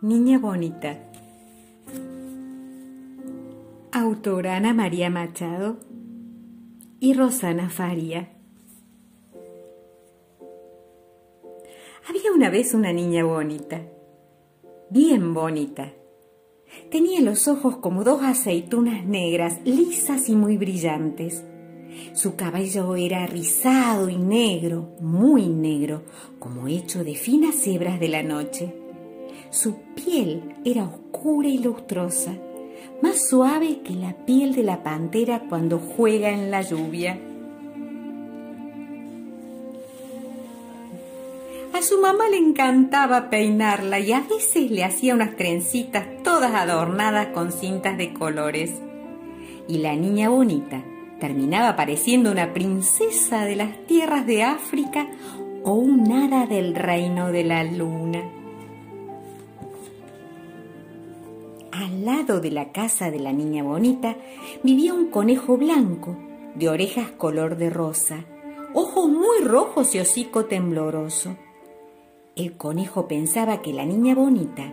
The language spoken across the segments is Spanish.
Niña Bonita. Autora Ana María Machado y Rosana Faria. Había una vez una niña bonita, bien bonita. Tenía los ojos como dos aceitunas negras, lisas y muy brillantes. Su cabello era rizado y negro, muy negro, como hecho de finas hebras de la noche. Su piel era oscura y lustrosa, más suave que la piel de la pantera cuando juega en la lluvia. A su mamá le encantaba peinarla y a veces le hacía unas trencitas todas adornadas con cintas de colores. Y la niña bonita terminaba pareciendo una princesa de las tierras de África o un hada del reino de la luna. Al lado de la casa de la niña bonita vivía un conejo blanco, de orejas color de rosa, ojos muy rojos y hocico tembloroso. El conejo pensaba que la niña bonita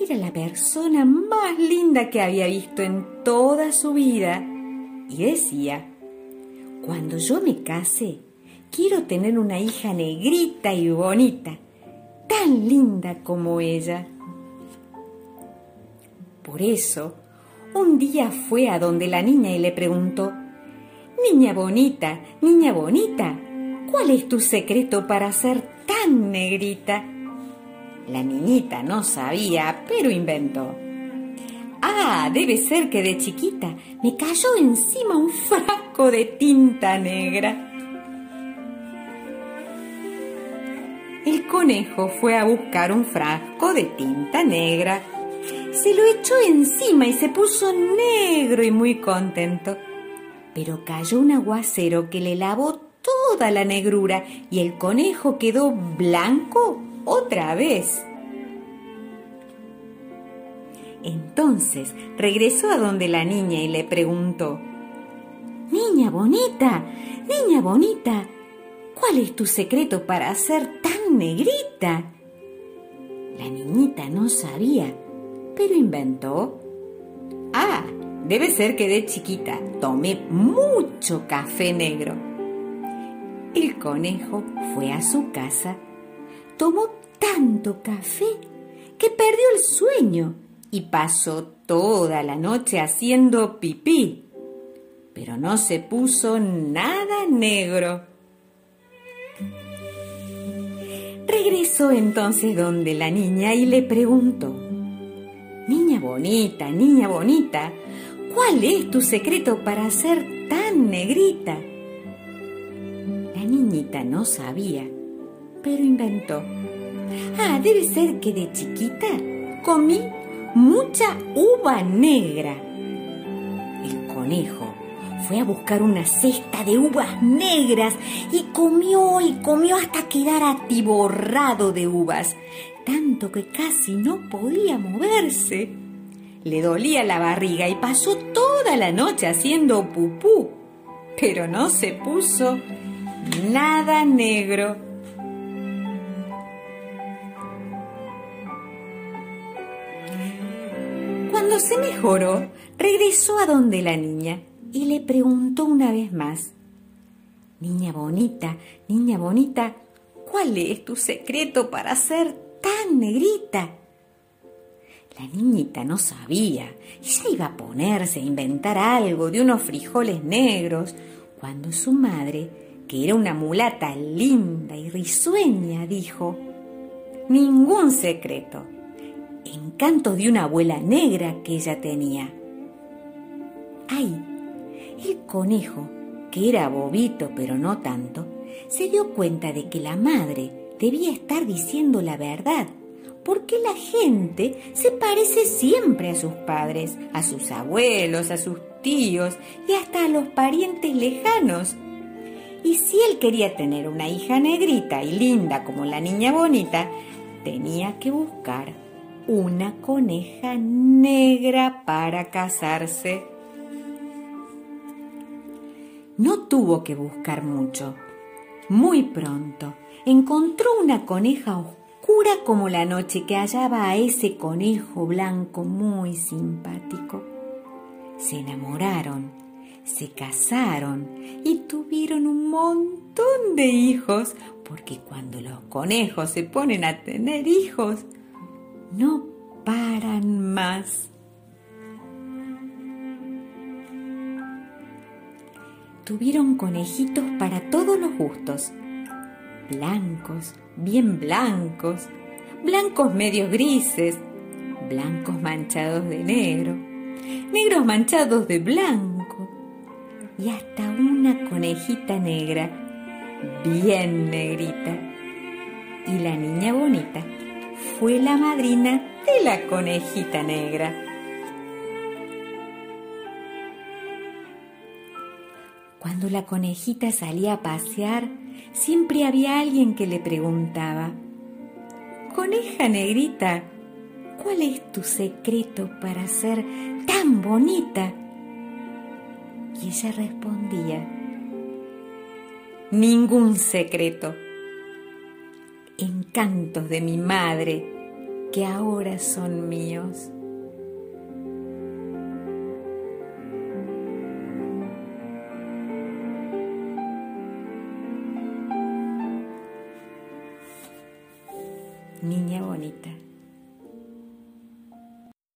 era la persona más linda que había visto en toda su vida y decía, cuando yo me case, quiero tener una hija negrita y bonita, tan linda como ella. Por eso, un día fue a donde la niña y le preguntó, Niña bonita, niña bonita, ¿cuál es tu secreto para ser tan negrita? La niñita no sabía, pero inventó. Debe ser que de chiquita me cayó encima un frasco de tinta negra. El conejo fue a buscar un frasco de tinta negra se lo echó encima y se puso negro y muy contento. Pero cayó un aguacero que le lavó toda la negrura y el conejo quedó blanco otra vez. Entonces regresó a donde la niña y le preguntó, Niña bonita, niña bonita, ¿cuál es tu secreto para ser tan negrita? La niñita no sabía pero inventó. Ah, debe ser que de chiquita tomé mucho café negro. El conejo fue a su casa, tomó tanto café que perdió el sueño y pasó toda la noche haciendo pipí, pero no se puso nada negro. Regresó entonces donde la niña y le preguntó, Niña bonita, niña bonita, ¿cuál es tu secreto para ser tan negrita? La niñita no sabía, pero inventó. Ah, debe ser que de chiquita comí mucha uva negra. El conejo fue a buscar una cesta de uvas negras y comió y comió hasta quedar atiborrado de uvas tanto que casi no podía moverse. Le dolía la barriga y pasó toda la noche haciendo pupú, pero no se puso nada negro. Cuando se mejoró, regresó a donde la niña y le preguntó una vez más, Niña bonita, niña bonita, ¿cuál es tu secreto para ser tan negrita. La niñita no sabía ya iba a ponerse a inventar algo de unos frijoles negros cuando su madre, que era una mulata linda y risueña, dijo, Ningún secreto. Encanto de una abuela negra que ella tenía. Ay, el conejo, que era bobito pero no tanto, se dio cuenta de que la madre debía estar diciendo la verdad, porque la gente se parece siempre a sus padres, a sus abuelos, a sus tíos y hasta a los parientes lejanos. Y si él quería tener una hija negrita y linda como la niña bonita, tenía que buscar una coneja negra para casarse. No tuvo que buscar mucho Muy pronto encontró una coneja oscura como la noche que hallaba a ese conejo blanco muy simpático. Se enamoraron, se casaron y tuvieron un montón de hijos, porque cuando los conejos se ponen a tener hijos, no paran más. Tuvieron conejitos para todos los gustos, blancos, bien blancos, blancos medios grises, blancos manchados de negro, negros manchados de blanco. Y hasta una conejita negra, bien negrita. Y la niña bonita fue la madrina de la conejita negra. Cuando la conejita salía a pasear, siempre había alguien que le preguntaba, Coneja negrita, ¿cuál es tu secreto para ser tan bonita? Y ella respondía, Ningún secreto. Encantos de mi madre que ahora son míos. niña bonita.